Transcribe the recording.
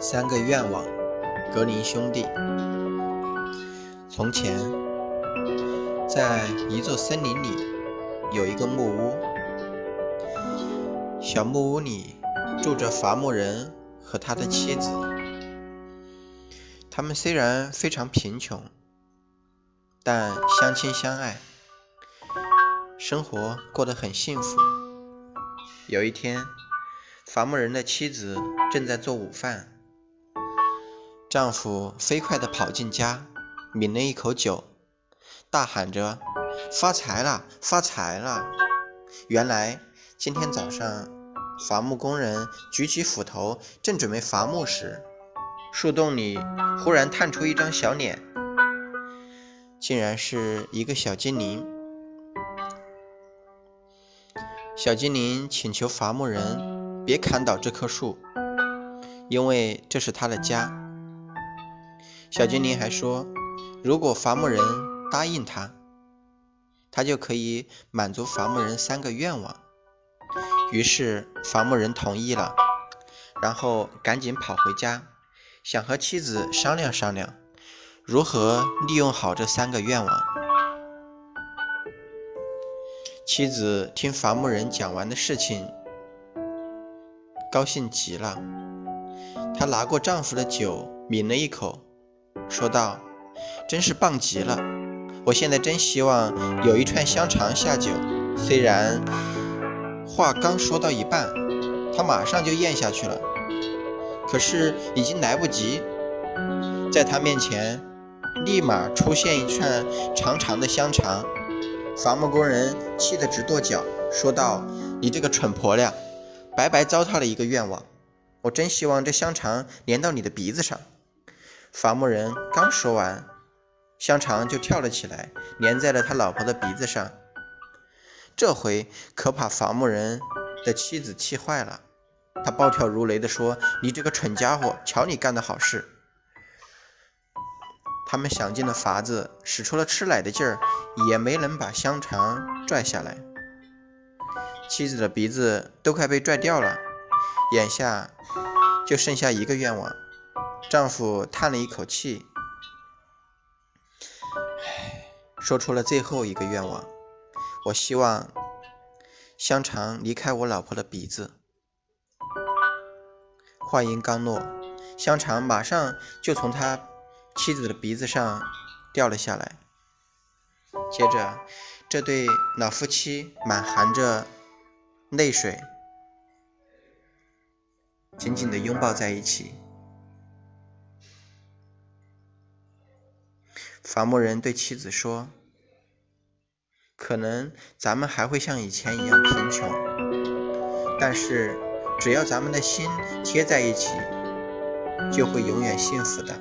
三个愿望，格林兄弟。从前，在一座森林里，有一个木屋。小木屋里住着伐木人和他的妻子。他们虽然非常贫穷，但相亲相爱，生活过得很幸福。有一天，伐木人的妻子正在做午饭，丈夫飞快地跑进家，抿了一口酒，大喊着：“发财了，发财了！”原来今天早上，伐木工人举起斧头，正准备伐木时，树洞里忽然探出一张小脸，竟然是一个小精灵。小精灵请求伐木人别砍倒这棵树，因为这是他的家。小精灵还说，如果伐木人答应他，他就可以满足伐木人三个愿望。于是伐木人同意了，然后赶紧跑回家。想和妻子商量商量，如何利用好这三个愿望。妻子听伐木人讲完的事情，高兴极了。她拿过丈夫的酒，抿了一口，说道：“真是棒极了！我现在真希望有一串香肠下酒。”虽然话刚说到一半，她马上就咽下去了。可是已经来不及，在他面前立马出现一串长长的香肠。伐木工人气得直跺脚，说道：“你这个蠢婆娘，白白糟蹋了一个愿望。我真希望这香肠连到你的鼻子上。”伐木人刚说完，香肠就跳了起来，粘在了他老婆的鼻子上。这回可把伐木人的妻子气坏了。他暴跳如雷地说：“你这个蠢家伙，瞧你干的好事！”他们想尽了法子，使出了吃奶的劲儿，也没能把香肠拽下来。妻子的鼻子都快被拽掉了，眼下就剩下一个愿望。丈夫叹了一口气，说出了最后一个愿望：“我希望香肠离开我老婆的鼻子。”话音刚落，香肠马上就从他妻子的鼻子上掉了下来。接着，这对老夫妻满含着泪水，紧紧地拥抱在一起。伐木人对妻子说：“可能咱们还会像以前一样贫穷，但是……”只要咱们的心贴在一起，就会永远幸福的。